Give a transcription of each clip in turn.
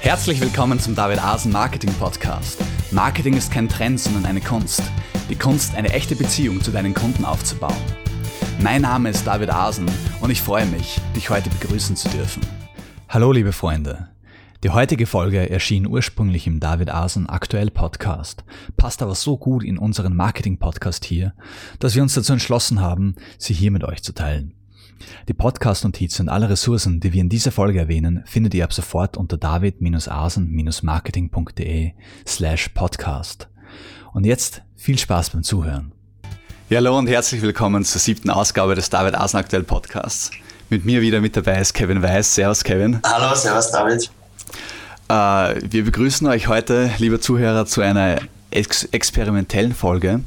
Herzlich willkommen zum David Asen Marketing Podcast. Marketing ist kein Trend, sondern eine Kunst. Die Kunst, eine echte Beziehung zu deinen Kunden aufzubauen. Mein Name ist David Asen und ich freue mich, dich heute begrüßen zu dürfen. Hallo liebe Freunde. Die heutige Folge erschien ursprünglich im David Asen Aktuell Podcast, passt aber so gut in unseren Marketing Podcast hier, dass wir uns dazu entschlossen haben, sie hier mit euch zu teilen. Die Podcast-Notizen und alle Ressourcen, die wir in dieser Folge erwähnen, findet ihr ab sofort unter david-asen-marketing.de slash podcast. Und jetzt viel Spaß beim Zuhören. Ja, hallo und herzlich willkommen zur siebten Ausgabe des David Asen Aktuell Podcasts. Mit mir wieder mit dabei ist Kevin Weiß. Servus, Kevin. Hallo, servus, David. Äh, wir begrüßen euch heute, liebe Zuhörer, zu einer ex experimentellen Folge.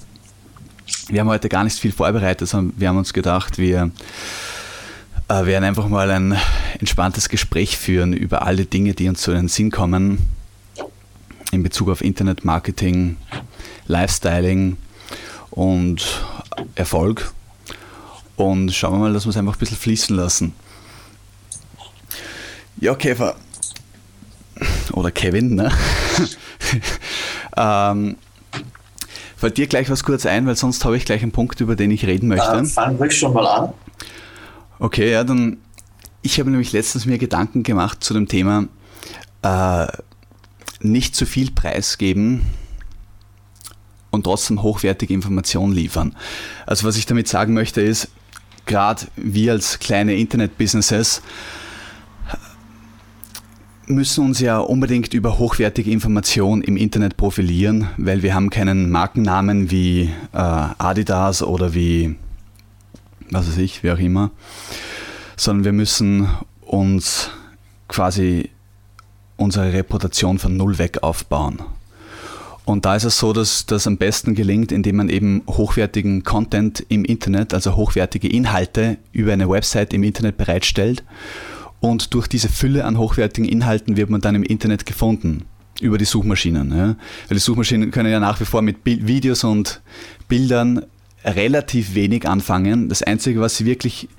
Wir haben heute gar nicht viel vorbereitet, sondern wir haben uns gedacht, wir äh, werden einfach mal ein entspanntes Gespräch führen über alle Dinge, die uns zu den Sinn kommen in Bezug auf Internetmarketing, Lifestyling und Erfolg. Und schauen wir mal, dass wir es einfach ein bisschen fließen lassen. Ja, Käfer. Oder Kevin, ne? ähm, fällt dir gleich was kurz ein, weil sonst habe ich gleich einen Punkt, über den ich reden möchte. Äh, fang ruhig schon mal an. Okay, ja, dann. Ich habe nämlich letztens mir Gedanken gemacht zu dem Thema äh, nicht zu viel preisgeben und trotzdem hochwertige Informationen liefern. Also was ich damit sagen möchte ist, gerade wir als kleine Internet-Businesses müssen uns ja unbedingt über hochwertige Informationen im Internet profilieren, weil wir haben keinen Markennamen wie äh, Adidas oder wie was weiß ich, wie auch immer, sondern wir müssen uns quasi unsere Reputation von Null weg aufbauen. Und da ist es so, dass das am besten gelingt, indem man eben hochwertigen Content im Internet, also hochwertige Inhalte über eine Website im Internet bereitstellt. Und durch diese Fülle an hochwertigen Inhalten wird man dann im Internet gefunden über die Suchmaschinen. Ja? Weil die Suchmaschinen können ja nach wie vor mit Videos und Bildern relativ wenig anfangen. Das Einzige, was sie wirklich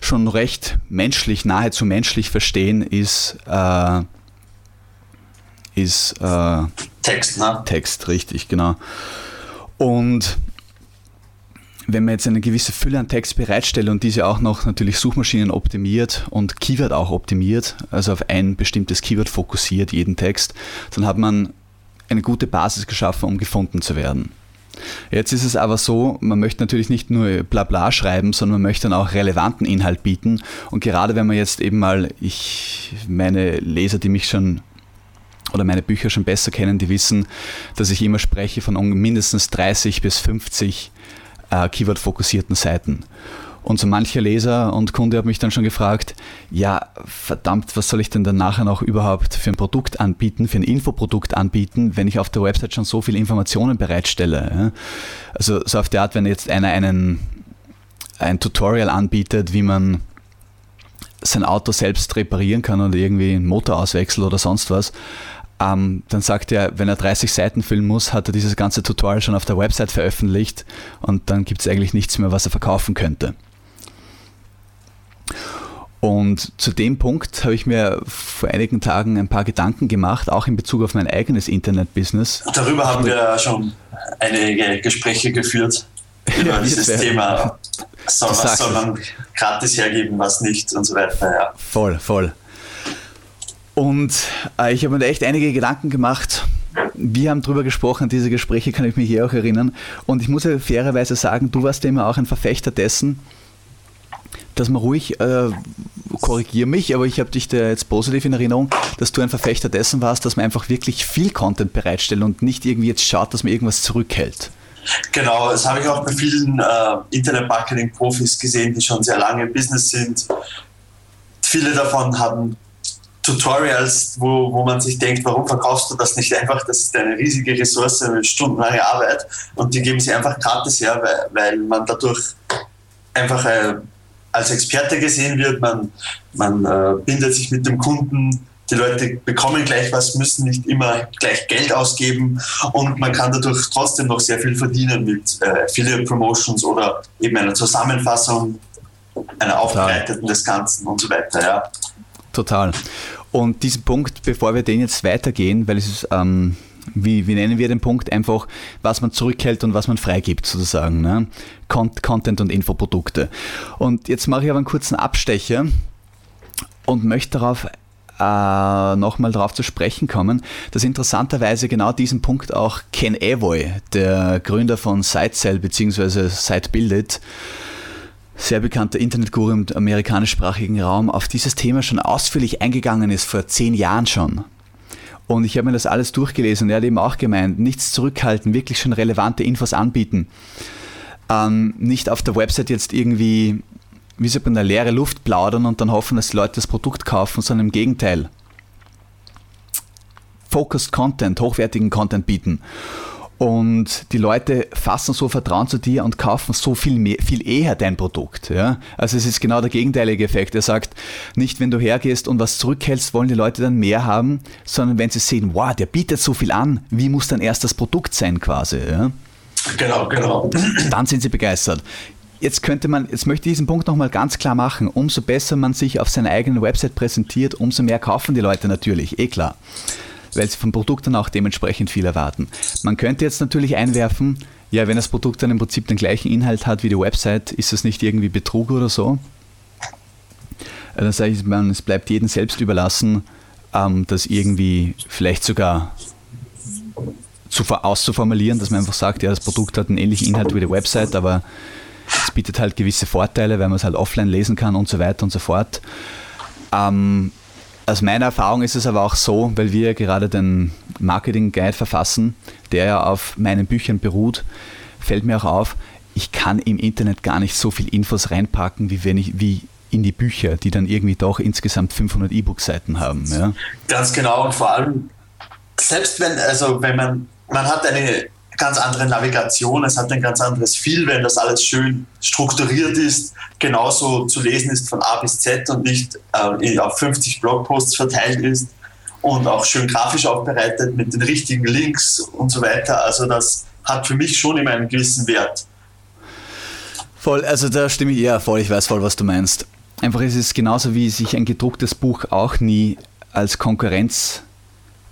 schon recht menschlich, nahezu menschlich verstehen, ist, äh, ist äh, Text, ne? Text, richtig, genau. Und wenn man jetzt eine gewisse Fülle an Text bereitstellt und diese auch noch natürlich Suchmaschinen optimiert und Keyword auch optimiert, also auf ein bestimmtes Keyword fokussiert, jeden Text, dann hat man eine gute Basis geschaffen, um gefunden zu werden. Jetzt ist es aber so, man möchte natürlich nicht nur Blabla schreiben, sondern man möchte dann auch relevanten Inhalt bieten. Und gerade wenn man jetzt eben mal, ich, meine Leser, die mich schon oder meine Bücher schon besser kennen, die wissen, dass ich immer spreche von mindestens 30 bis 50 äh, Keyword-fokussierten Seiten. Und so mancher Leser und Kunde hat mich dann schon gefragt, ja, verdammt, was soll ich denn dann nachher noch überhaupt für ein Produkt anbieten, für ein Infoprodukt anbieten, wenn ich auf der Website schon so viele Informationen bereitstelle. Also so auf der Art, wenn jetzt einer einen, ein Tutorial anbietet, wie man sein Auto selbst reparieren kann oder irgendwie einen Motor auswechseln oder sonst was, ähm, dann sagt er, wenn er 30 Seiten füllen muss, hat er dieses ganze Tutorial schon auf der Website veröffentlicht und dann gibt es eigentlich nichts mehr, was er verkaufen könnte. Und zu dem Punkt habe ich mir vor einigen Tagen ein paar Gedanken gemacht, auch in Bezug auf mein eigenes Internet-Business. Darüber haben wir schon einige Gespräche geführt über ja, dieses Thema. So, was soll man gratis hergeben, was nicht und so weiter. Ja. Voll, voll. Und äh, ich habe mir echt einige Gedanken gemacht. Wir haben darüber gesprochen, diese Gespräche kann ich mich hier auch erinnern. Und ich muss ja fairerweise sagen, du warst ja immer auch ein Verfechter dessen, dass man ruhig, äh, korrigiere mich, aber ich habe dich da jetzt positiv in Erinnerung, dass du ein Verfechter dessen warst, dass man einfach wirklich viel Content bereitstellt und nicht irgendwie jetzt schaut, dass man irgendwas zurückhält. Genau, das habe ich auch bei vielen äh, Internet-Marketing-Profis gesehen, die schon sehr lange im Business sind. Viele davon haben Tutorials, wo, wo man sich denkt, warum verkaufst du das nicht einfach? Das ist eine riesige Ressource, eine stundenlange Arbeit und die geben sie einfach gratis her, weil, weil man dadurch einfach äh, als Experte gesehen wird, man, man äh, bindet sich mit dem Kunden, die Leute bekommen gleich was, müssen nicht immer gleich Geld ausgeben und man kann dadurch trotzdem noch sehr viel verdienen mit äh, Affiliate Promotions oder eben einer Zusammenfassung, einer Aufbereiteten des Ganzen und so weiter. Ja. Total. Und diesen Punkt, bevor wir den jetzt weitergehen, weil es ist, ähm, wie, wie nennen wir den Punkt? Einfach, was man zurückhält und was man freigibt, sozusagen. Ne? Content und Infoprodukte. Und jetzt mache ich aber einen kurzen Abstecher und möchte darauf äh, nochmal darauf zu sprechen kommen, dass interessanterweise genau diesen Punkt auch Ken Evoy, der Gründer von SiteCell bzw. SiteBuildit, sehr bekannter Internetguru im amerikanischsprachigen Raum, auf dieses Thema schon ausführlich eingegangen ist, vor zehn Jahren schon. Und ich habe mir das alles durchgelesen und er hat eben auch gemeint, nichts zurückhalten, wirklich schon relevante Infos anbieten. Ähm, nicht auf der Website jetzt irgendwie wie sagt man, eine leere Luft plaudern und dann hoffen, dass die Leute das Produkt kaufen, sondern im Gegenteil. Focused Content, hochwertigen Content bieten. Und die Leute fassen so Vertrauen zu dir und kaufen so viel, mehr, viel eher dein Produkt. Ja? Also es ist genau der gegenteilige Effekt. Er sagt, nicht wenn du hergehst und was zurückhältst, wollen die Leute dann mehr haben, sondern wenn sie sehen, wow, der bietet so viel an, wie muss dann erst das Produkt sein quasi. Ja? Genau, genau. Dann sind sie begeistert. Jetzt könnte man, jetzt möchte ich diesen Punkt nochmal ganz klar machen. Umso besser man sich auf seiner eigenen Website präsentiert, umso mehr kaufen die Leute natürlich, eh klar. Weil sie vom Produkt dann auch dementsprechend viel erwarten. Man könnte jetzt natürlich einwerfen, ja, wenn das Produkt dann im Prinzip den gleichen Inhalt hat wie die Website, ist das nicht irgendwie Betrug oder so? Dann sage ich, man, es bleibt jedem selbst überlassen, ähm, das irgendwie vielleicht sogar zu, auszuformulieren, dass man einfach sagt, ja, das Produkt hat einen ähnlichen Inhalt wie die Website, aber es bietet halt gewisse Vorteile, weil man es halt offline lesen kann und so weiter und so fort. Ähm, aus meiner Erfahrung ist es aber auch so, weil wir gerade den Marketing Guide verfassen, der ja auf meinen Büchern beruht, fällt mir auch auf, ich kann im Internet gar nicht so viel Infos reinpacken, wie wenn ich, wie in die Bücher, die dann irgendwie doch insgesamt 500 E-Book-Seiten haben. Ja? Ganz genau und vor allem, selbst wenn, also wenn man, man hat eine ganz andere Navigation, es hat ein ganz anderes Feel, wenn das alles schön strukturiert ist, genauso zu lesen ist von A bis Z und nicht äh, auf 50 Blogposts verteilt ist und auch schön grafisch aufbereitet mit den richtigen Links und so weiter. Also das hat für mich schon immer einen gewissen Wert. Voll, also da stimme ich eher voll, ich weiß voll, was du meinst. Einfach ist es genauso wie sich ein gedrucktes Buch auch nie als Konkurrenz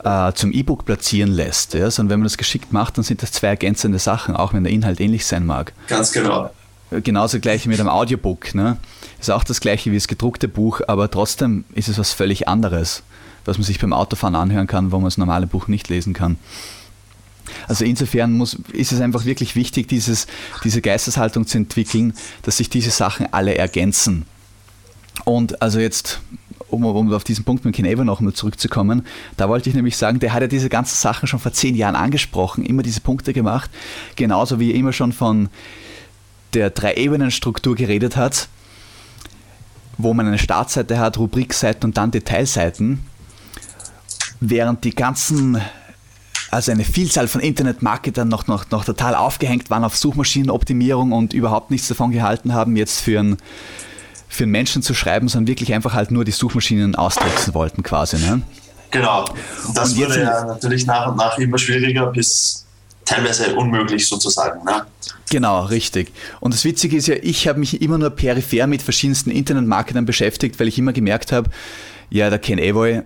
äh, zum E-Book platzieren lässt, ja, sondern wenn man das geschickt macht, dann sind das zwei ergänzende Sachen, auch wenn der Inhalt ähnlich sein mag. Ganz genau. Äh, genauso gleich mit einem Audiobook. Ne? Ist auch das gleiche wie das gedruckte Buch, aber trotzdem ist es was völlig anderes, was man sich beim Autofahren anhören kann, wo man das normale Buch nicht lesen kann. Also insofern muss, ist es einfach wirklich wichtig, dieses, diese Geisteshaltung zu entwickeln, dass sich diese Sachen alle ergänzen. Und also jetzt um, um auf diesen Punkt mit Ken noch mal zurückzukommen, da wollte ich nämlich sagen, der hat ja diese ganzen Sachen schon vor zehn Jahren angesprochen, immer diese Punkte gemacht, genauso wie er immer schon von der Drei-Ebenen-Struktur geredet hat, wo man eine Startseite hat, Rubrikseiten und dann Detailseiten, während die ganzen also eine Vielzahl von Internetmarketern noch, noch, noch total aufgehängt waren auf Suchmaschinenoptimierung und überhaupt nichts davon gehalten haben, jetzt für ein für Menschen zu schreiben, sondern wirklich einfach halt nur die Suchmaschinen austricksen wollten quasi. Ne? Genau. Das und wurde ja natürlich nach und nach immer schwieriger bis teilweise unmöglich sozusagen. Ne? Genau, richtig. Und das Witzige ist ja, ich habe mich immer nur peripher mit verschiedensten Internetmarketern beschäftigt, weil ich immer gemerkt habe, ja, der Ken Evoy,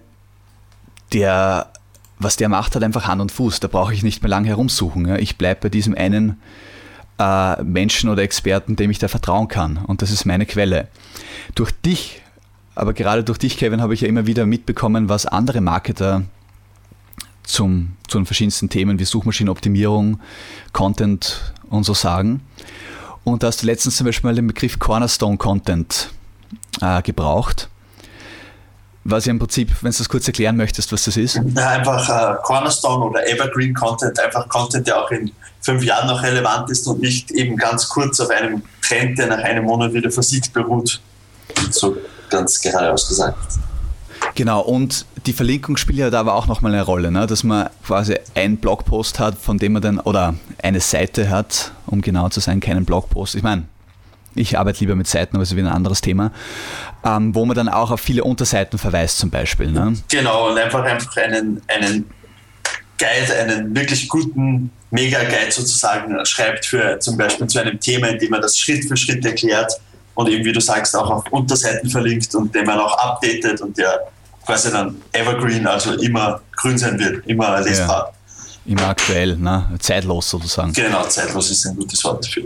der, was der macht, hat einfach Hand und Fuß. Da brauche ich nicht mehr lange herumsuchen. Ja. Ich bleibe bei diesem einen äh, Menschen oder Experten, dem ich da vertrauen kann. Und das ist meine Quelle. Durch dich, aber gerade durch dich, Kevin, habe ich ja immer wieder mitbekommen, was andere Marketer zum, zu den verschiedensten Themen wie Suchmaschinenoptimierung, Content und so sagen. Und da hast du letztens zum Beispiel mal den Begriff Cornerstone Content äh, gebraucht. Was ja im Prinzip, wenn du das kurz erklären möchtest, was das ist. Einfach äh, Cornerstone oder Evergreen Content, einfach Content, der auch in fünf Jahren noch relevant ist und nicht eben ganz kurz auf einem Trend, der nach einem Monat wieder versiegt, beruht. So ganz gerade ausgesagt. Genau, und die Verlinkung spielt ja da aber auch nochmal eine Rolle, ne? dass man quasi einen Blogpost hat, von dem man dann, oder eine Seite hat, um genau zu sein, keinen Blogpost. Ich meine, ich arbeite lieber mit Seiten, aber es ist wieder ein anderes Thema, ähm, wo man dann auch auf viele Unterseiten verweist zum Beispiel. Ne? Genau, und einfach, einfach einen, einen Guide, einen wirklich guten Mega-Guide sozusagen schreibt für zum Beispiel zu einem Thema, in dem man das Schritt für Schritt erklärt und eben, wie du sagst, auch auf Unterseiten verlinkt und den man auch updatet und der quasi dann evergreen, also immer grün sein wird, immer lesbar. Ja, immer aktuell, ne? zeitlos sozusagen. Genau, zeitlos ist ein gutes Wort dafür.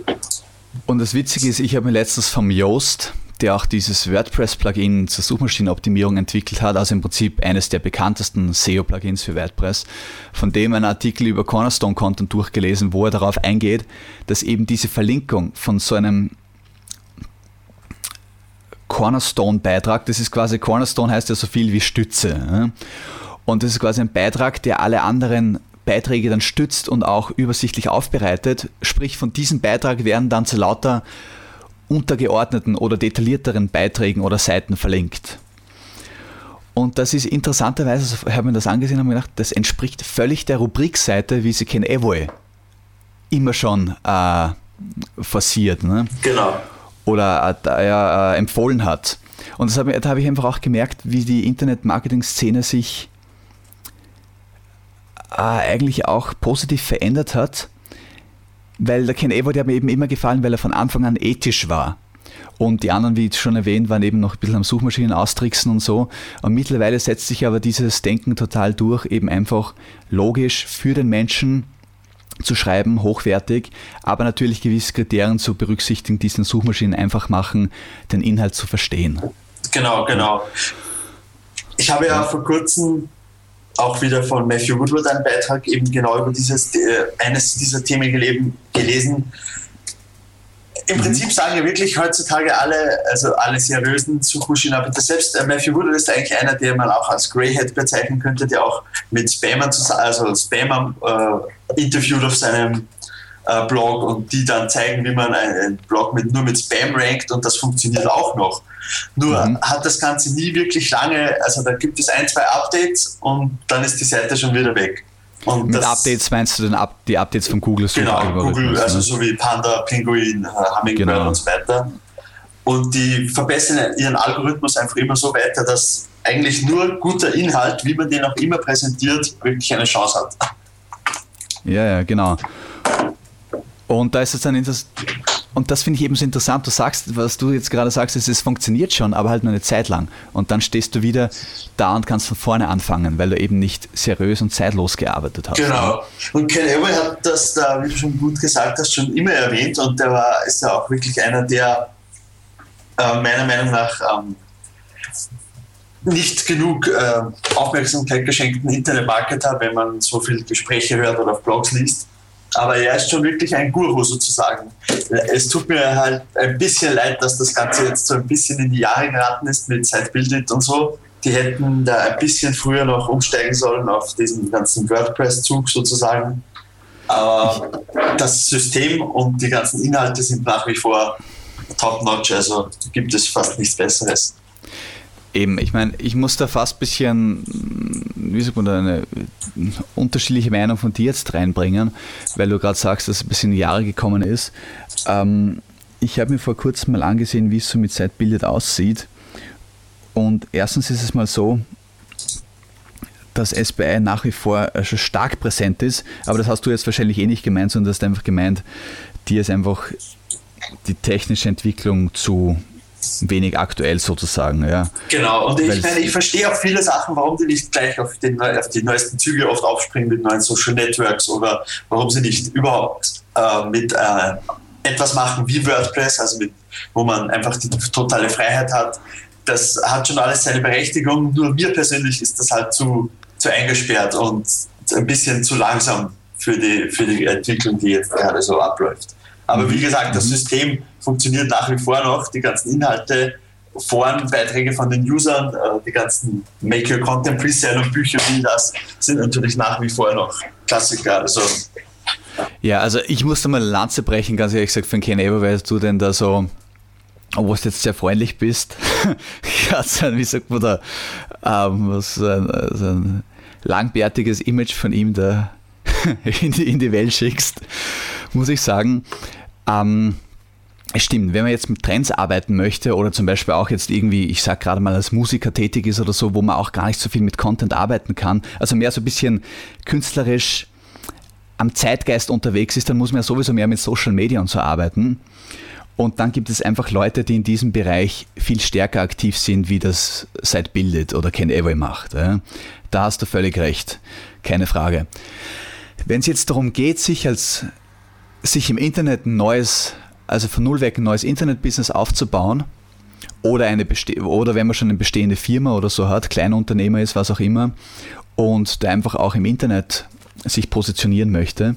Und das Witzige ist, ich habe mir letztens vom Yoast, der auch dieses WordPress-Plugin zur Suchmaschinenoptimierung entwickelt hat, also im Prinzip eines der bekanntesten SEO-Plugins für WordPress, von dem ein Artikel über Cornerstone-Content durchgelesen, wo er darauf eingeht, dass eben diese Verlinkung von so einem Cornerstone-Beitrag, das ist quasi, Cornerstone heißt ja so viel wie Stütze. Und das ist quasi ein Beitrag, der alle anderen Beiträge dann stützt und auch übersichtlich aufbereitet. Sprich, von diesem Beitrag werden dann zu lauter untergeordneten oder detaillierteren Beiträgen oder Seiten verlinkt. Und das ist interessanterweise, ich habe mir das angesehen und mir gedacht, das entspricht völlig der Rubrikseite, wie sie Ken Evoy immer schon äh, forciert. Ne? Genau. Oder äh, äh, empfohlen hat. Und das hab, da habe ich einfach auch gemerkt, wie die Internet-Marketing-Szene sich äh, eigentlich auch positiv verändert hat, weil der Ken Ewald hat mir eben immer gefallen, weil er von Anfang an ethisch war. Und die anderen, wie schon erwähnt, waren eben noch ein bisschen am Suchmaschinen austricksen und so. Und mittlerweile setzt sich aber dieses Denken total durch, eben einfach logisch für den Menschen zu schreiben, hochwertig, aber natürlich gewisse Kriterien zu berücksichtigen, die es den Suchmaschinen einfach machen, den Inhalt zu verstehen. Genau, genau. Ich habe ja vor kurzem auch wieder von Matthew Woodward einen Beitrag eben genau über dieses, äh, eines dieser Themen gelesen. Im mhm. Prinzip sagen ja wirklich heutzutage alle, also alle seriösen Suchmaschinenanbieter, selbst äh, Matthew Woodward ist eigentlich einer, der man auch als Greyhead bezeichnen könnte, der auch mit Spammern, also Spammern äh, interviewt auf seinem äh, Blog und die dann zeigen, wie man einen Blog mit, nur mit Spam rankt und das funktioniert auch noch. Nur mhm. hat das Ganze nie wirklich lange, also da gibt es ein, zwei Updates und dann ist die Seite schon wieder weg. Und Mit Updates meinst du denn Up die Updates von Google? Genau, Google, also ne? so wie Panda, Penguin, äh, Hummingbird genau. und so weiter. Und die verbessern ihren Algorithmus einfach immer so weiter, dass eigentlich nur guter Inhalt, wie man den auch immer präsentiert, wirklich eine Chance hat. Ja, ja, genau. Und da ist es dann und das finde ich eben so interessant. Du sagst, was du jetzt gerade sagst, ist, es funktioniert schon, aber halt nur eine Zeit lang. Und dann stehst du wieder da und kannst von vorne anfangen, weil du eben nicht seriös und zeitlos gearbeitet hast. Genau. Und Ken Elway hat das da, wie du schon gut gesagt hast, schon immer erwähnt und der war, ist ja auch wirklich einer, der äh, meiner Meinung nach ähm, nicht genug äh, Aufmerksamkeit geschenkten Internetmarketer, wenn man so viele Gespräche hört oder auf Blogs liest. Aber er ist schon wirklich ein Guru sozusagen. Es tut mir halt ein bisschen leid, dass das Ganze jetzt so ein bisschen in die Jahre geraten ist mit Zeitbildet und so. Die hätten da ein bisschen früher noch umsteigen sollen auf diesen ganzen WordPress-Zug sozusagen. Aber das System und die ganzen Inhalte sind nach wie vor top-notch, also gibt es fast nichts Besseres. Eben, ich meine, ich muss da fast ein bisschen, wie sagt man, eine unterschiedliche Meinung von dir jetzt reinbringen, weil du gerade sagst, dass es ein bisschen Jahre gekommen ist. Ähm, ich habe mir vor kurzem mal angesehen, wie es so mit Zeitbildet aussieht. Und erstens ist es mal so, dass SBI nach wie vor äh, schon stark präsent ist, aber das hast du jetzt wahrscheinlich eh nicht gemeint, sondern du hast einfach gemeint, dir ist einfach die technische Entwicklung zu wenig aktuell sozusagen. Ja. Genau, und ich meine, ich verstehe auch viele Sachen, warum die nicht gleich auf, den, auf die neuesten Züge oft aufspringen mit neuen Social Networks oder warum sie nicht überhaupt äh, mit äh, etwas machen wie WordPress, also mit, wo man einfach die totale Freiheit hat. Das hat schon alles seine Berechtigung, nur mir persönlich ist das halt zu, zu eingesperrt und ein bisschen zu langsam für die, für die Entwicklung, die jetzt gerade so abläuft. Aber wie gesagt, das System funktioniert nach wie vor noch. Die ganzen Inhalte, Forenbeiträge von den Usern, äh, die ganzen Make Your Content Presale und Bücher wie das sind natürlich nach wie vor noch Klassiker. Also ja, also ich musste mal eine Lanze brechen, ganz ehrlich gesagt, für Ken Eber, weil du denn da so, obwohl du jetzt sehr freundlich bist, ja, wie sagt man da, ähm, was, so ein, so ein langbärtiges Image von ihm da in die, in die Welt schickst, muss ich sagen, ähm, es stimmt, wenn man jetzt mit Trends arbeiten möchte oder zum Beispiel auch jetzt irgendwie, ich sag gerade mal, als Musiker tätig ist oder so, wo man auch gar nicht so viel mit Content arbeiten kann, also mehr so ein bisschen künstlerisch am Zeitgeist unterwegs ist, dann muss man ja sowieso mehr mit Social Media und so arbeiten. Und dann gibt es einfach Leute, die in diesem Bereich viel stärker aktiv sind, wie das seit Bildet oder Ken Ever macht. Da hast du völlig recht. Keine Frage. Wenn es jetzt darum geht, sich als sich im Internet ein neues, also von null weg ein neues Internetbusiness aufzubauen, oder, eine oder wenn man schon eine bestehende Firma oder so hat, Kleinunternehmer ist, was auch immer, und da einfach auch im Internet sich positionieren möchte,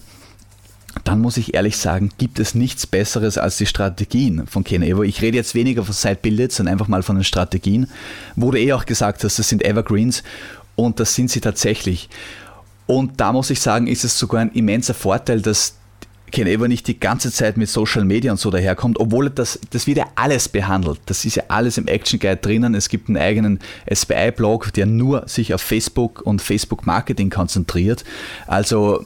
dann muss ich ehrlich sagen, gibt es nichts Besseres als die Strategien von Ken Evo. Ich rede jetzt weniger von Side Bullets, sondern einfach mal von den Strategien, wo du eh auch gesagt hast, das sind Evergreens und das sind sie tatsächlich. Und da muss ich sagen, ist es sogar ein immenser Vorteil, dass Ken Ever nicht die ganze Zeit mit Social Media und so daherkommt, obwohl das, das wird ja alles behandelt. Das ist ja alles im Action Guide drinnen. Es gibt einen eigenen SBI-Blog, der nur sich auf Facebook und Facebook Marketing konzentriert. Also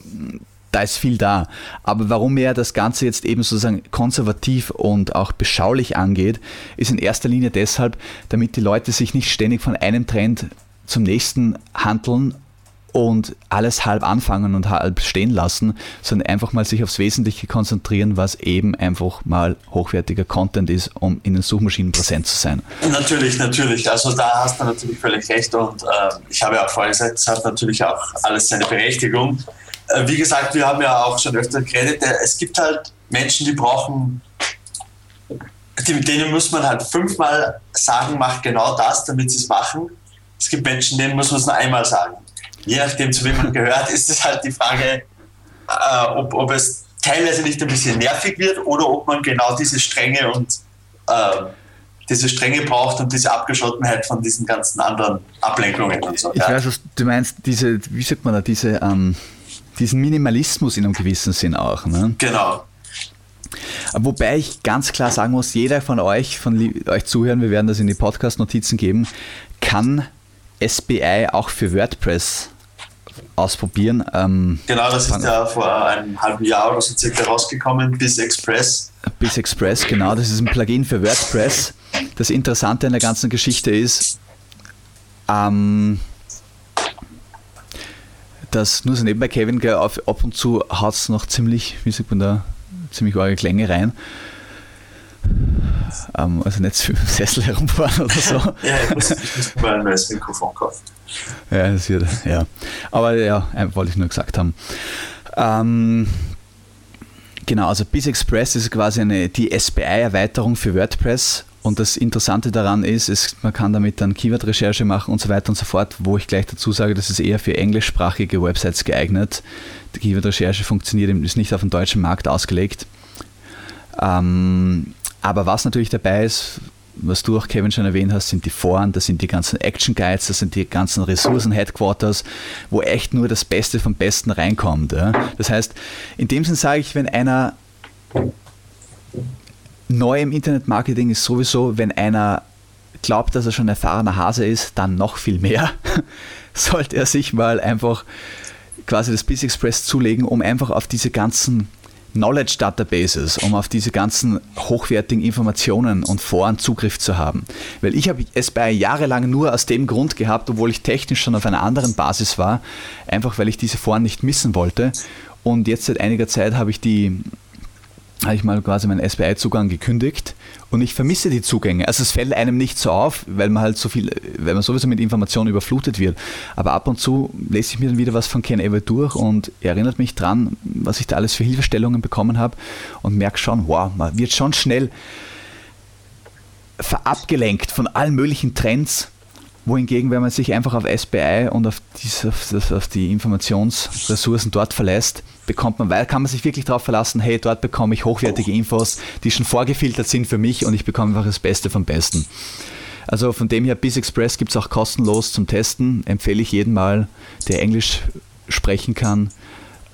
da ist viel da. Aber warum er das Ganze jetzt eben sozusagen konservativ und auch beschaulich angeht, ist in erster Linie deshalb, damit die Leute sich nicht ständig von einem Trend zum nächsten handeln und alles halb anfangen und halb stehen lassen, sondern einfach mal sich aufs Wesentliche konzentrieren, was eben einfach mal hochwertiger Content ist, um in den Suchmaschinen präsent zu sein. Natürlich, natürlich. Also da hast du natürlich völlig recht und äh, ich habe ja auch vorher gesagt, es hat natürlich auch alles seine Berechtigung. Äh, wie gesagt, wir haben ja auch schon öfter geredet, äh, es gibt halt Menschen, die brauchen, denen muss man halt fünfmal sagen, mach genau das, damit sie es machen. Es gibt Menschen, denen muss man es nur einmal sagen. Je nachdem, zu wem man gehört, ist es halt die Frage, äh, ob, ob es teilweise nicht ein bisschen nervig wird oder ob man genau diese Strenge und äh, diese Strenge braucht und diese Abgeschottenheit von diesen ganzen anderen Ablenkungen und so. Ich ja. weiß, was du meinst, diese, wie sagt man da, diese ähm, diesen Minimalismus in einem gewissen Sinn auch. Ne? Genau. Wobei ich ganz klar sagen muss, jeder von euch, von euch zuhören, wir werden das in die Podcast-Notizen geben, kann SBI auch für WordPress ausprobieren. Ähm, genau, das ist ja vor einem halben Jahr oder so circa rausgekommen, bis Express. Bis Express, genau, das ist ein Plugin für WordPress. Das Interessante an der ganzen Geschichte ist, ähm, dass nur so nebenbei Kevin gell, auf, ab und zu haut es noch ziemlich, wie sagt man da, ziemlich arge Klänge rein. Ähm, also nicht zu im Sessel herumfahren oder so. ja, ich muss, ich muss mal ein neues Mikrofon kaufen. Ja, das wird, ja. Aber ja, wollte ich nur gesagt haben. Ähm, genau, also Biz Express ist quasi eine, die SBI-Erweiterung für WordPress und das Interessante daran ist, ist man kann damit dann Keyword-Recherche machen und so weiter und so fort, wo ich gleich dazu sage, das ist eher für englischsprachige Websites geeignet. Die Keyword-Recherche funktioniert, ist nicht auf den deutschen Markt ausgelegt. Ähm, aber was natürlich dabei ist, was du auch Kevin schon erwähnt hast, sind die Foren, das sind die ganzen Action Guides, das sind die ganzen Ressourcen-Headquarters, wo echt nur das Beste vom Besten reinkommt. Ja. Das heißt, in dem Sinn sage ich, wenn einer neu im Internetmarketing ist sowieso, wenn einer glaubt, dass er schon erfahrener Hase ist, dann noch viel mehr. Sollte er sich mal einfach quasi das Biz Express zulegen, um einfach auf diese ganzen Knowledge Databases, um auf diese ganzen hochwertigen Informationen und Foren Zugriff zu haben. Weil ich habe es bei jahrelang nur aus dem Grund gehabt, obwohl ich technisch schon auf einer anderen Basis war, einfach weil ich diese Foren nicht missen wollte. Und jetzt seit einiger Zeit habe ich die habe ich mal quasi meinen SBI-Zugang gekündigt und ich vermisse die Zugänge. Also es fällt einem nicht so auf, weil man halt so viel, weil man sowieso mit Informationen überflutet wird. Aber ab und zu lese ich mir dann wieder was von Ken Everett durch und erinnert mich dran, was ich da alles für Hilfestellungen bekommen habe und merke schon, wow, man wird schon schnell verabgelenkt von allen möglichen Trends wohingegen, wenn man sich einfach auf SBI und auf, diese, auf, auf die Informationsressourcen dort verlässt, bekommt man, weil kann man sich wirklich darauf verlassen, hey, dort bekomme ich hochwertige Infos, die schon vorgefiltert sind für mich und ich bekomme einfach das Beste vom Besten. Also von dem her, Biz Express gibt es auch kostenlos zum Testen. Empfehle ich jedem mal, der Englisch sprechen kann,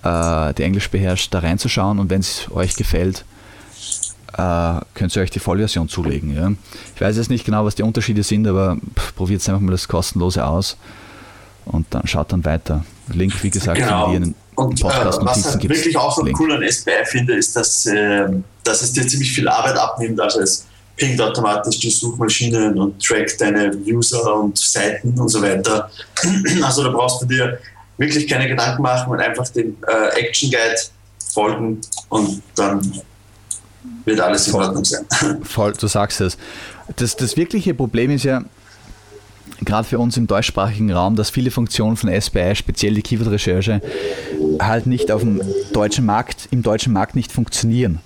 äh, der Englisch beherrscht, da reinzuschauen und wenn es euch gefällt, äh, könnt ihr euch die Vollversion zulegen. Ja? Ich weiß jetzt nicht genau, was die Unterschiede sind, aber probiert einfach mal das kostenlose aus und dann schaut dann weiter. Link, wie gesagt, genau. in den und, Podcast äh, was ich wirklich auch so cool an SBI finde, ist, dass, äh, dass es dir ziemlich viel Arbeit abnimmt. Also es pingt automatisch die Suchmaschinen und trackt deine User und Seiten und so weiter. Also da brauchst du dir wirklich keine Gedanken machen und einfach den äh, Action Guide folgen und dann wird alles in Ordnung sein. Voll, du sagst es. Das, das wirkliche Problem ist ja, gerade für uns im deutschsprachigen Raum, dass viele Funktionen von SPI, speziell die Keyword-Recherche, halt nicht auf dem deutschen Markt, im deutschen Markt nicht funktionieren.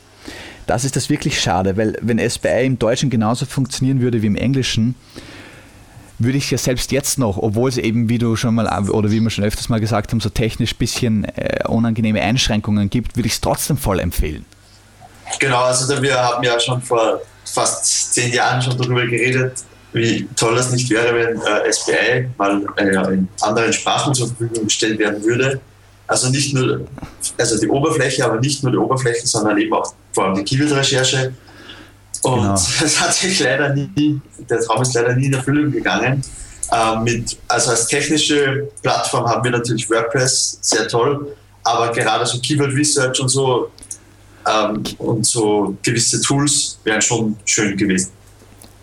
Das ist das wirklich schade, weil wenn SPI im Deutschen genauso funktionieren würde wie im Englischen, würde ich ja selbst jetzt noch, obwohl es eben, wie du schon mal oder wie wir schon öfters mal gesagt haben, so technisch ein bisschen äh, unangenehme Einschränkungen gibt, würde ich es trotzdem voll empfehlen. Genau, also wir haben ja schon vor fast zehn Jahren schon darüber geredet, wie toll das nicht wäre, wenn äh, SPI mal äh, in anderen Sprachen zur Verfügung gestellt werden würde. Also nicht nur, also die Oberfläche, aber nicht nur die Oberfläche, sondern eben auch vor allem die Keyword-Recherche. Und genau. das hat sich leider nie, der Traum ist leider nie in Erfüllung gegangen. Ähm, mit, also als technische Plattform haben wir natürlich WordPress, sehr toll, aber gerade so Keyword Research und so ähm, und so gewisse Tools wären schon schön gewesen.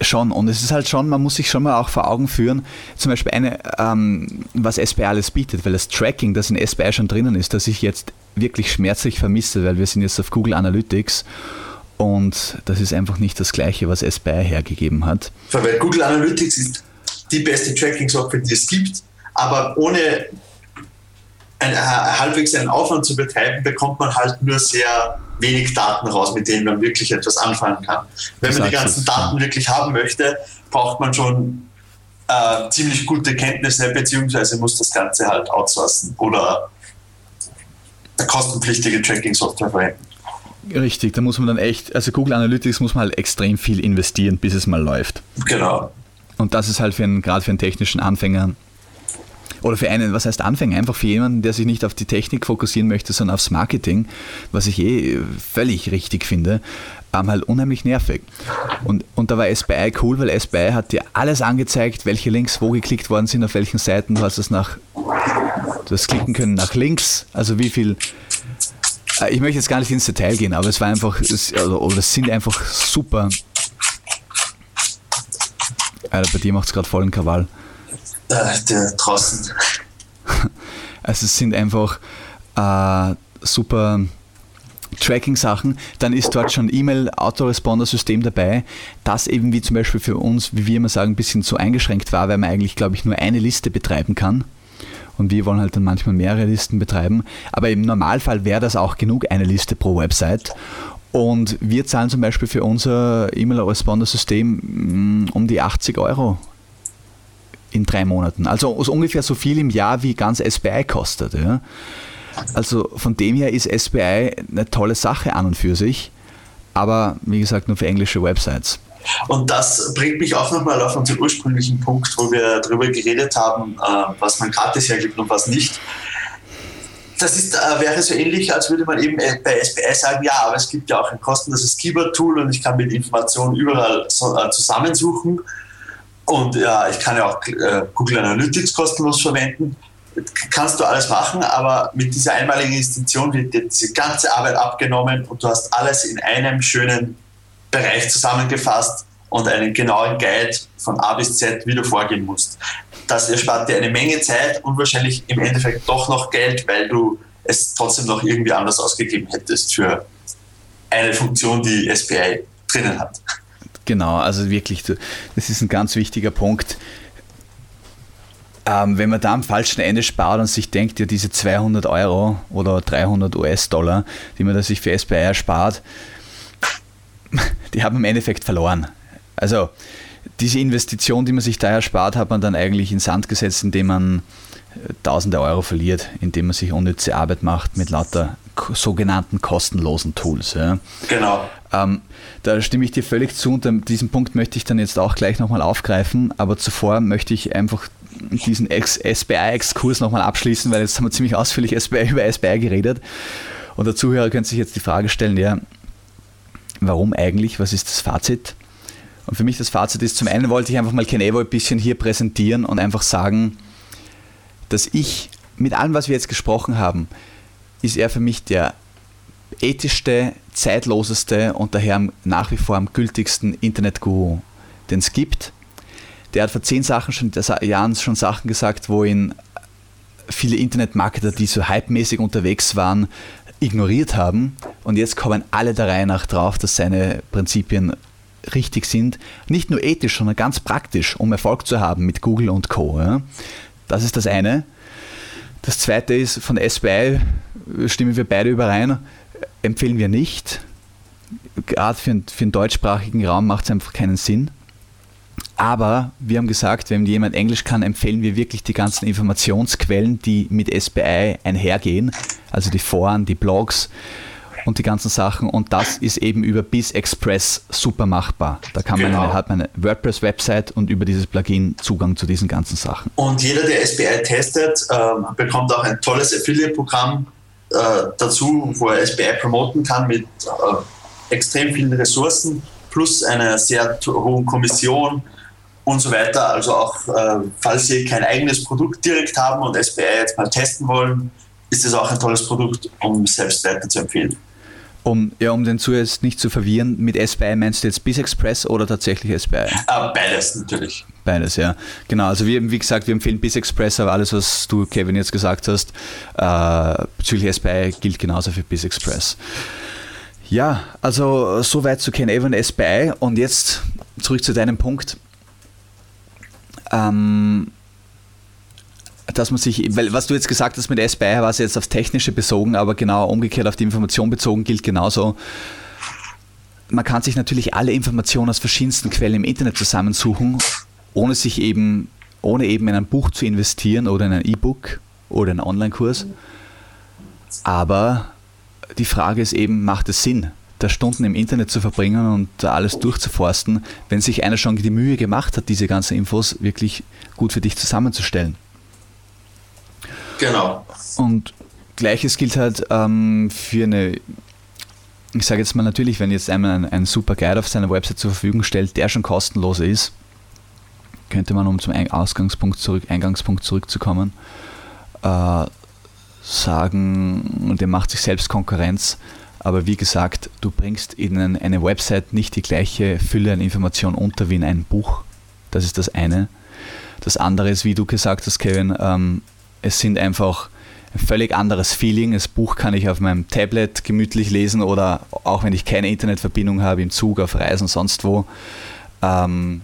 Schon, und es ist halt schon, man muss sich schon mal auch vor Augen führen, zum Beispiel eine, ähm, was SBI alles bietet, weil das Tracking, das in SBI schon drinnen ist, das ich jetzt wirklich schmerzlich vermisse, weil wir sind jetzt auf Google Analytics und das ist einfach nicht das Gleiche, was SBI hergegeben hat. Weil Google Analytics ist die beste Tracking-Software, die es gibt, aber ohne ein, halbwegs einen Aufwand zu betreiben, bekommt man halt nur sehr wenig Daten raus, mit denen man wirklich etwas anfangen kann. Wenn man die ganzen Daten wirklich haben möchte, braucht man schon äh, ziemlich gute Kenntnisse, beziehungsweise muss das Ganze halt outsourcen oder eine kostenpflichtige Tracking-Software verwenden. Richtig, da muss man dann echt, also Google Analytics muss man halt extrem viel investieren, bis es mal läuft. Genau. Und das ist halt für einen, gerade für einen technischen Anfänger oder für einen, was heißt Anfänger, einfach für jemanden, der sich nicht auf die Technik fokussieren möchte, sondern aufs Marketing, was ich eh völlig richtig finde, ähm, halt unheimlich nervig. Und, und da war SBI cool, weil SBI hat dir alles angezeigt, welche Links wo geklickt worden sind, auf welchen Seiten. Du hast es nach, du hast klicken können nach links, also wie viel. Äh, ich möchte jetzt gar nicht ins Detail gehen, aber es war einfach, es, oder, es sind einfach super. Alter, bei dir macht es gerade vollen Krawall. Äh, draußen. Also es sind einfach äh, super Tracking-Sachen. Dann ist dort schon E-Mail-Autoresponder-System dabei, das eben wie zum Beispiel für uns, wie wir immer sagen, ein bisschen zu eingeschränkt war, weil man eigentlich, glaube ich, nur eine Liste betreiben kann. Und wir wollen halt dann manchmal mehrere Listen betreiben. Aber im Normalfall wäre das auch genug, eine Liste pro Website. Und wir zahlen zum Beispiel für unser E-Mail-Responder-System mm, um die 80 Euro in drei Monaten. Also ungefähr so viel im Jahr wie ganz SBI kostet. Ja. Also von dem her ist SBI eine tolle Sache an und für sich, aber wie gesagt nur für englische Websites. Und das bringt mich auch nochmal auf unseren ursprünglichen Punkt, wo wir darüber geredet haben, äh, was man gratis hergibt und was nicht. Das ist, äh, wäre so ähnlich, als würde man eben äh, bei SBI sagen, ja, aber es gibt ja auch ein kostenloses Keyword-Tool und ich kann mit Informationen überall zusammensuchen und ja, ich kann ja auch äh, Google Analytics kostenlos verwenden. Kannst du alles machen, aber mit dieser einmaligen Institution wird dir diese ganze Arbeit abgenommen und du hast alles in einem schönen Bereich zusammengefasst und einen genauen Guide von A bis Z, wie du vorgehen musst. Das erspart dir eine Menge Zeit und wahrscheinlich im Endeffekt doch noch Geld, weil du es trotzdem noch irgendwie anders ausgegeben hättest für eine Funktion, die SPI drinnen hat. Genau, also wirklich, das ist ein ganz wichtiger Punkt. Ähm, wenn man da am falschen Ende spart und sich denkt, ja, diese 200 Euro oder 300 US-Dollar, die man da sich für SBI erspart, die haben im Endeffekt verloren. Also diese Investition, die man sich da erspart, hat man dann eigentlich in Sand gesetzt, indem man äh, tausende Euro verliert, indem man sich unnütze Arbeit macht mit lauter sogenannten kostenlosen Tools. Ja. Genau. Ähm, da stimme ich dir völlig zu und diesen Punkt möchte ich dann jetzt auch gleich nochmal aufgreifen, aber zuvor möchte ich einfach diesen SBI-Exkurs nochmal abschließen, weil jetzt haben wir ziemlich ausführlich über SBI geredet. Und der Zuhörer könnte sich jetzt die Frage stellen, ja, warum eigentlich, was ist das Fazit? Und für mich das Fazit ist, zum einen wollte ich einfach mal Kenevo ein bisschen hier präsentieren und einfach sagen, dass ich mit allem, was wir jetzt gesprochen haben, ist er für mich der ethischste, zeitloseste und daher nach wie vor am gültigsten Internet-Guru, den es gibt. Der hat vor zehn Sachen schon, Jahren schon Sachen gesagt, wo ihn viele Internetmarketer, die so hypemäßig unterwegs waren, ignoriert haben und jetzt kommen alle der Reihe nach drauf, dass seine Prinzipien richtig sind. Nicht nur ethisch, sondern ganz praktisch, um Erfolg zu haben mit Google und Co. Das ist das eine. Das zweite ist, von SBI stimmen wir beide überein, empfehlen wir nicht. Gerade für, für den deutschsprachigen Raum macht es einfach keinen Sinn. Aber wir haben gesagt, wenn jemand Englisch kann, empfehlen wir wirklich die ganzen Informationsquellen, die mit SBI einhergehen, also die Foren, die Blogs und die ganzen Sachen. Und das ist eben über BizExpress super machbar. Da kann man genau. eine, hat man eine WordPress-Website und über dieses Plugin Zugang zu diesen ganzen Sachen. Und jeder, der SBI testet, äh, bekommt auch ein tolles Affiliate-Programm äh, dazu, wo er SBI promoten kann mit äh, extrem vielen Ressourcen plus einer sehr hohen Kommission und so weiter. Also auch, äh, falls Sie kein eigenes Produkt direkt haben und SBI jetzt mal testen wollen, ist es auch ein tolles Produkt, um selbst weiter zu empfehlen. Um, ja, um den Zuhörer nicht zu verwirren, mit SBI meinst du jetzt BizExpress oder tatsächlich SBI? Äh, beides natürlich. Beides, ja. Genau, also wir, wie gesagt, wir empfehlen BizExpress, aber alles, was du, Kevin, jetzt gesagt hast, äh, bezüglich SBI gilt genauso für BizExpress. Ja, also soweit zu Ken Evan SBI und jetzt zurück zu deinem Punkt. Ähm, dass man sich, weil was du jetzt gesagt hast mit SBI, war es jetzt aufs Technische bezogen, aber genau umgekehrt auf die Information bezogen gilt genauso. Man kann sich natürlich alle Informationen aus verschiedensten Quellen im Internet zusammensuchen, ohne sich eben, ohne eben in ein Buch zu investieren oder in ein E-Book oder einen Online-Kurs. Aber die Frage ist eben, macht es Sinn, da Stunden im Internet zu verbringen und alles durchzuforsten, wenn sich einer schon die Mühe gemacht hat, diese ganzen Infos wirklich gut für dich zusammenzustellen? Genau. Und gleiches gilt halt ähm, für eine, ich sage jetzt mal natürlich, wenn jetzt einmal ein, ein super Guide auf seiner Website zur Verfügung stellt, der schon kostenlos ist, könnte man, um zum Ausgangspunkt zurück, Eingangspunkt zurückzukommen, äh, sagen, der macht sich selbst Konkurrenz, aber wie gesagt, du bringst in eine Website nicht die gleiche Fülle an Informationen unter wie in ein Buch. Das ist das eine. Das andere ist, wie du gesagt hast, Kevin, ähm, es sind einfach ein völlig anderes Feeling. Das Buch kann ich auf meinem Tablet gemütlich lesen oder auch wenn ich keine Internetverbindung habe, im Zug, auf Reisen, sonst wo. Ähm,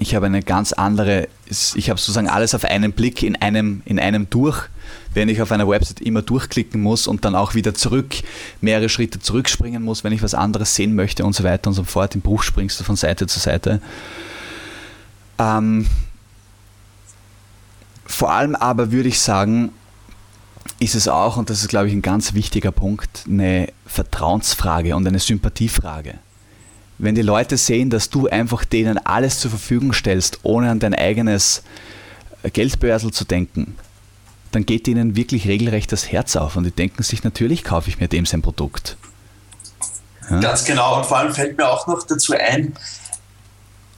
ich habe eine ganz andere, ich habe sozusagen alles auf einen Blick in einem, in einem durch, wenn ich auf einer Website immer durchklicken muss und dann auch wieder zurück, mehrere Schritte zurückspringen muss, wenn ich was anderes sehen möchte und so weiter und so fort. Im Buch springst du von Seite zu Seite. Ähm, vor allem aber würde ich sagen, ist es auch, und das ist, glaube ich, ein ganz wichtiger Punkt, eine Vertrauensfrage und eine Sympathiefrage. Wenn die Leute sehen, dass du einfach denen alles zur Verfügung stellst, ohne an dein eigenes Geldbörsel zu denken, dann geht ihnen wirklich regelrecht das Herz auf und die denken sich, natürlich kaufe ich mir dem sein Produkt. Ja? Ganz genau. Und vor allem fällt mir auch noch dazu ein,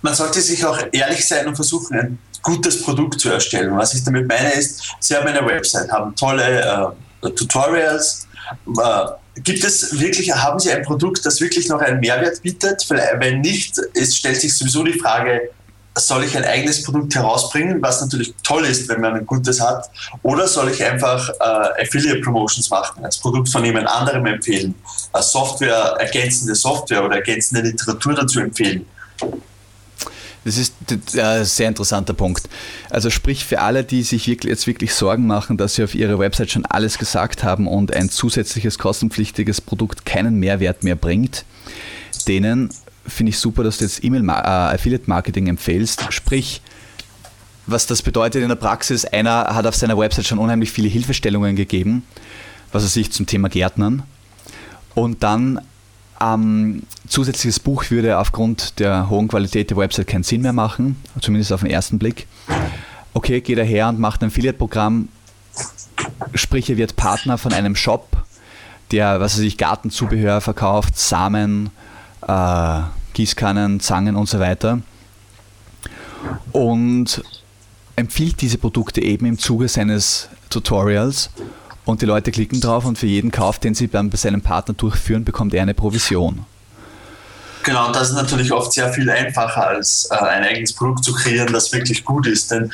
man sollte sich auch ehrlich sein und versuchen, ein gutes Produkt zu erstellen. Was ich damit meine ist, Sie haben eine Website, haben tolle äh, Tutorials. Äh, gibt es wirklich, haben Sie ein Produkt, das wirklich noch einen Mehrwert bietet? Wenn nicht, es stellt sich sowieso die Frage, soll ich ein eigenes Produkt herausbringen, was natürlich toll ist, wenn man ein gutes hat, oder soll ich einfach äh, Affiliate Promotions machen, als Produkt von jemand anderem empfehlen, als Software, ergänzende Software oder ergänzende Literatur dazu empfehlen? Das ist ein sehr interessanter Punkt. Also sprich für alle, die sich jetzt wirklich Sorgen machen, dass sie auf ihrer Website schon alles gesagt haben und ein zusätzliches kostenpflichtiges Produkt keinen Mehrwert mehr bringt, denen finde ich super, dass du jetzt E-Mail-Affiliate-Marketing äh, empfehlst. Sprich, was das bedeutet in der Praxis, einer hat auf seiner Website schon unheimlich viele Hilfestellungen gegeben, was er sich zum Thema Gärtnern. Und dann ähm, zusätzliches Buch würde aufgrund der hohen Qualität der Website keinen Sinn mehr machen, zumindest auf den ersten Blick. Okay, geht er her und macht ein Affiliate-Programm, sprich, er wird Partner von einem Shop, der, was er sich Gartenzubehör verkauft, Samen, äh, Gießkannen, Zangen und so weiter. Und empfiehlt diese Produkte eben im Zuge seines Tutorials und die Leute klicken drauf und für jeden Kauf, den sie bei seinem Partner durchführen, bekommt er eine Provision. Genau, und das ist natürlich oft sehr viel einfacher, als äh, ein eigenes Produkt zu kreieren, das wirklich gut ist. Denn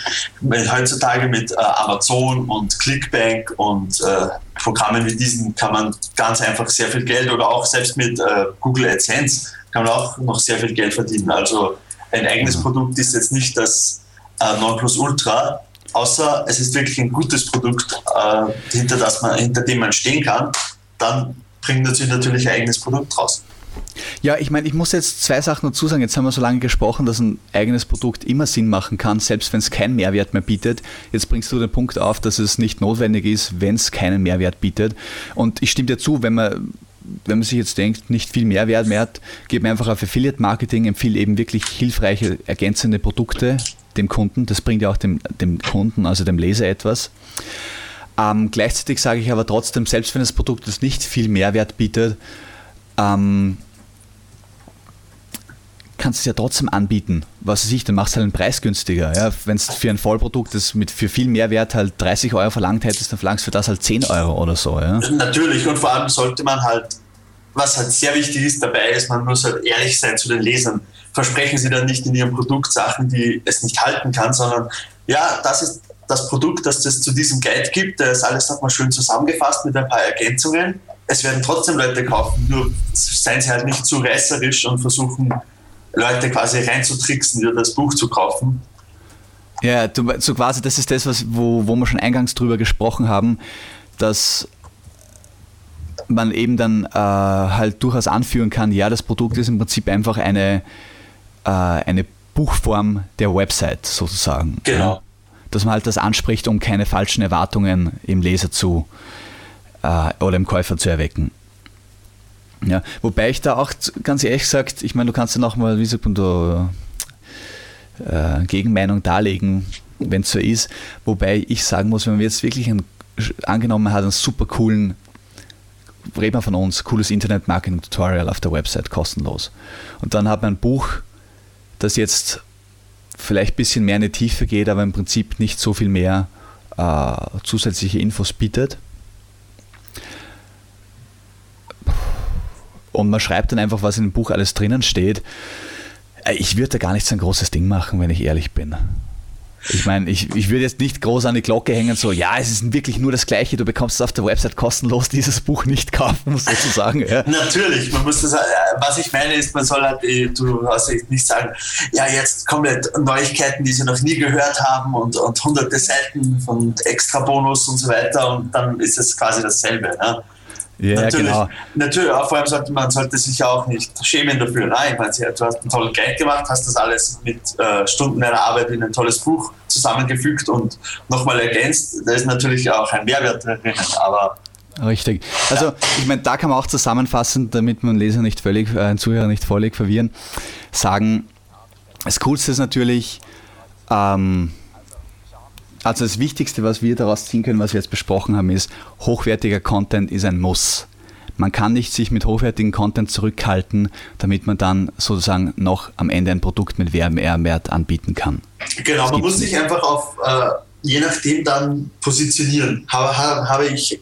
heutzutage mit äh, Amazon und Clickbank und äh, Programmen wie diesen kann man ganz einfach sehr viel Geld oder auch selbst mit äh, Google AdSense kann man auch noch sehr viel Geld verdienen. Also ein eigenes mhm. Produkt ist jetzt nicht das äh, Nonplusultra, außer es ist wirklich ein gutes Produkt, äh, hinter, das man, hinter dem man stehen kann, dann bringt natürlich natürlich ein eigenes Produkt raus. Ja, ich meine, ich muss jetzt zwei Sachen dazu sagen. Jetzt haben wir so lange gesprochen, dass ein eigenes Produkt immer Sinn machen kann, selbst wenn es keinen Mehrwert mehr bietet. Jetzt bringst du den Punkt auf, dass es nicht notwendig ist, wenn es keinen Mehrwert bietet. Und ich stimme dir zu, wenn man wenn man sich jetzt denkt, nicht viel Mehrwert mehr hat, geht man einfach auf Affiliate Marketing, empfiehlt eben wirklich hilfreiche, ergänzende Produkte dem Kunden. Das bringt ja auch dem, dem Kunden, also dem Leser etwas. Ähm, gleichzeitig sage ich aber trotzdem, selbst wenn das Produkt jetzt nicht viel Mehrwert bietet, ähm, kannst du es ja trotzdem anbieten. Was weiß ich, dann machst du halt einen Preis günstiger. Ja? Wenn es für ein Vollprodukt, das mit für viel Mehrwert halt 30 Euro verlangt hättest, dann verlangst du für das halt 10 Euro oder so. Ja? Natürlich, und vor allem sollte man halt, was halt sehr wichtig ist dabei, ist, man muss halt ehrlich sein zu den Lesern. Versprechen sie dann nicht in ihrem Produkt Sachen, die es nicht halten kann, sondern ja, das ist das Produkt, das es zu diesem Guide gibt. Da ist alles nochmal schön zusammengefasst mit ein paar Ergänzungen. Es werden trotzdem Leute kaufen, nur seien sie halt nicht zu reißerisch und versuchen, Leute quasi reinzutricksen, dir das Buch zu kaufen. Ja, so quasi, das ist das, was, wo, wo wir schon eingangs drüber gesprochen haben, dass man eben dann äh, halt durchaus anführen kann, ja, das Produkt ist im Prinzip einfach eine, äh, eine Buchform der Website sozusagen. Genau. Ja? Dass man halt das anspricht, um keine falschen Erwartungen im Leser zu äh, oder im Käufer zu erwecken. Ja, wobei ich da auch ganz ehrlich gesagt, ich meine, du kannst ja nochmal, wie sagt man da, äh, Gegenmeinung darlegen, wenn es so ist. Wobei ich sagen muss, wenn man jetzt wirklich einen, angenommen hat, einen super coolen, reden wir von uns, cooles Internet-Marketing-Tutorial auf der Website, kostenlos. Und dann hat man ein Buch, das jetzt vielleicht ein bisschen mehr in die Tiefe geht, aber im Prinzip nicht so viel mehr äh, zusätzliche Infos bietet und man schreibt dann einfach, was in dem Buch alles drinnen steht. Äh, ich würde da gar nicht so ein großes Ding machen, wenn ich ehrlich bin. Ich meine, ich, ich würde jetzt nicht groß an die Glocke hängen, so, ja, es ist wirklich nur das Gleiche, du bekommst es auf der Website kostenlos, dieses Buch nicht kaufen, sozusagen. Ja. Natürlich, man muss das, äh, was ich meine ist, man soll halt, äh, du hast nicht sagen, ja, jetzt komplett Neuigkeiten, die sie noch nie gehört haben und, und hunderte Seiten von extra Bonus und so weiter und dann ist es quasi dasselbe. Ne? Ja, natürlich, genau. Natürlich, auch vor allem sollte man sollte sich ja auch nicht schämen dafür. Nein, ich meine, du hast einen tollen Guide gemacht, hast das alles mit äh, Stunden deiner Arbeit in ein tolles Buch zusammengefügt und nochmal ergänzt. Da ist natürlich auch ein Mehrwert drin, aber Richtig. Also ich meine, da kann man auch zusammenfassend, damit man Leser nicht völlig, äh, Zuhörer nicht völlig verwirren, sagen, das Coolste ist natürlich, ähm, also das Wichtigste, was wir daraus ziehen können, was wir jetzt besprochen haben, ist, hochwertiger Content ist ein Muss. Man kann nicht sich mit hochwertigem Content zurückhalten, damit man dann sozusagen noch am Ende ein Produkt mit Mehrwert anbieten kann. Genau, man muss sich einfach auf, äh, je nachdem dann positionieren. Habe, habe ich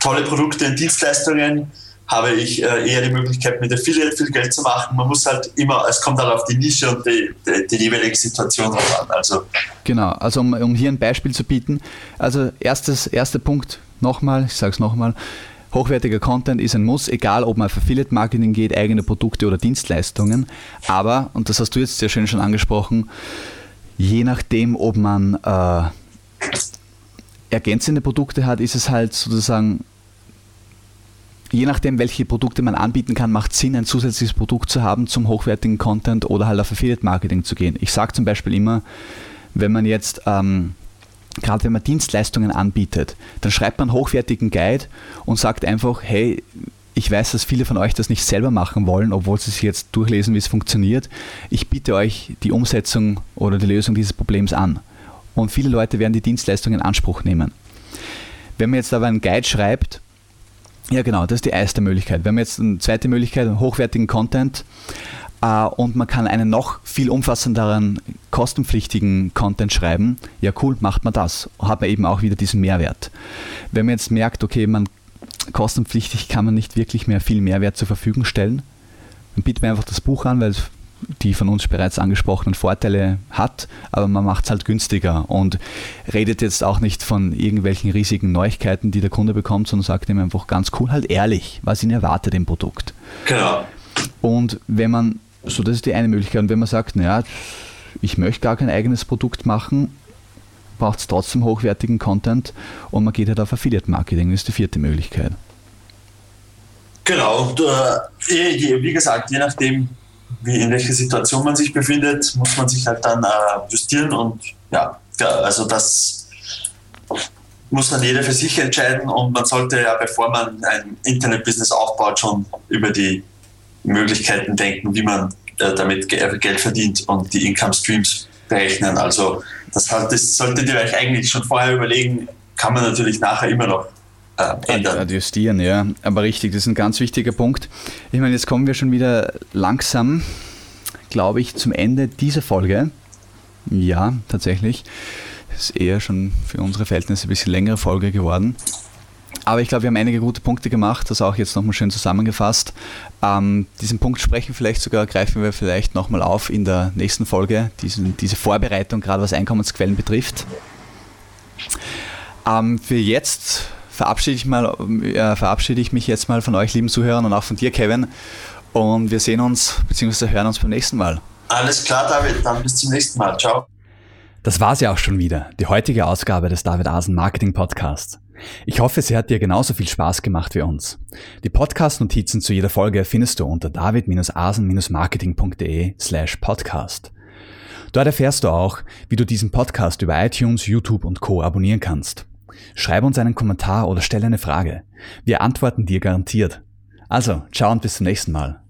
tolle Produkte und Dienstleistungen, habe ich äh, eher die Möglichkeit, mit Affiliate viel Geld zu machen. Man muss halt immer, es kommt halt auf die Nische und die, die, die jeweilige Situation drauf an. Also. Genau, also um, um hier ein Beispiel zu bieten. Also erstes, erster Punkt, nochmal, ich sage es nochmal, hochwertiger Content ist ein Muss, egal ob man auf Affiliate Marketing geht, eigene Produkte oder Dienstleistungen. Aber, und das hast du jetzt sehr schön schon angesprochen, je nachdem, ob man äh, ergänzende Produkte hat, ist es halt sozusagen je nachdem, welche Produkte man anbieten kann, macht Sinn, ein zusätzliches Produkt zu haben zum hochwertigen Content oder halt auf Affiliate Marketing zu gehen. Ich sage zum Beispiel immer, wenn man jetzt, ähm, gerade wenn man Dienstleistungen anbietet, dann schreibt man hochwertigen Guide und sagt einfach, hey, ich weiß, dass viele von euch das nicht selber machen wollen, obwohl sie sich jetzt durchlesen, wie es funktioniert. Ich biete euch die Umsetzung oder die Lösung dieses Problems an. Und viele Leute werden die Dienstleistung in Anspruch nehmen. Wenn man jetzt aber einen Guide schreibt, ja, genau, das ist die erste Möglichkeit. Wir haben jetzt eine zweite Möglichkeit, hochwertigen Content äh, und man kann einen noch viel umfassenderen, kostenpflichtigen Content schreiben. Ja, cool, macht man das. Hat man eben auch wieder diesen Mehrwert. Wenn man jetzt merkt, okay, man kostenpflichtig kann man nicht wirklich mehr viel Mehrwert zur Verfügung stellen, dann bietet man einfach das Buch an, weil die von uns bereits angesprochenen Vorteile hat, aber man macht es halt günstiger und redet jetzt auch nicht von irgendwelchen riesigen Neuigkeiten, die der Kunde bekommt, sondern sagt ihm einfach ganz cool, halt ehrlich, was ihn erwartet im Produkt. Genau. Und wenn man, so das ist die eine Möglichkeit, und wenn man sagt, naja, ich möchte gar kein eigenes Produkt machen, braucht es trotzdem hochwertigen Content und man geht halt auf Affiliate Marketing, das ist die vierte Möglichkeit. Genau, äh, wie gesagt, je nachdem, wie in welcher Situation man sich befindet, muss man sich halt dann äh, justieren und ja, also das muss dann jeder für sich entscheiden und man sollte ja, bevor man ein Internet-Business aufbaut, schon über die Möglichkeiten denken, wie man äh, damit Geld verdient und die Income Streams berechnen. Also das, das solltet ihr euch eigentlich schon vorher überlegen, kann man natürlich nachher immer noch äh, ändern. Adjustieren, ja. Aber richtig, das ist ein ganz wichtiger Punkt. Ich meine, jetzt kommen wir schon wieder langsam, glaube ich, zum Ende dieser Folge. Ja, tatsächlich. Das ist eher schon für unsere Verhältnisse ein bisschen längere Folge geworden. Aber ich glaube, wir haben einige gute Punkte gemacht, das auch jetzt nochmal schön zusammengefasst. Ähm, diesen Punkt sprechen vielleicht sogar, greifen wir vielleicht nochmal auf in der nächsten Folge, diesen, diese Vorbereitung, gerade was Einkommensquellen betrifft. Ähm, für jetzt verabschiede ich, mal, äh, verabschiede ich mich jetzt mal von euch, lieben Zuhörern, und auch von dir, Kevin. Und wir sehen uns bzw. hören uns beim nächsten Mal. Alles klar, David. Dann bis zum nächsten Mal. Ciao. Das war's ja auch schon wieder, die heutige Ausgabe des David Asen Marketing Podcasts. Ich hoffe, sie hat dir genauso viel Spaß gemacht wie uns. Die Podcast-Notizen zu jeder Folge findest du unter david-asen-marketing.de slash podcast. Dort erfährst du auch, wie du diesen Podcast über iTunes, YouTube und Co. abonnieren kannst. Schreib uns einen Kommentar oder stell eine Frage. Wir antworten dir garantiert. Also, ciao und bis zum nächsten Mal.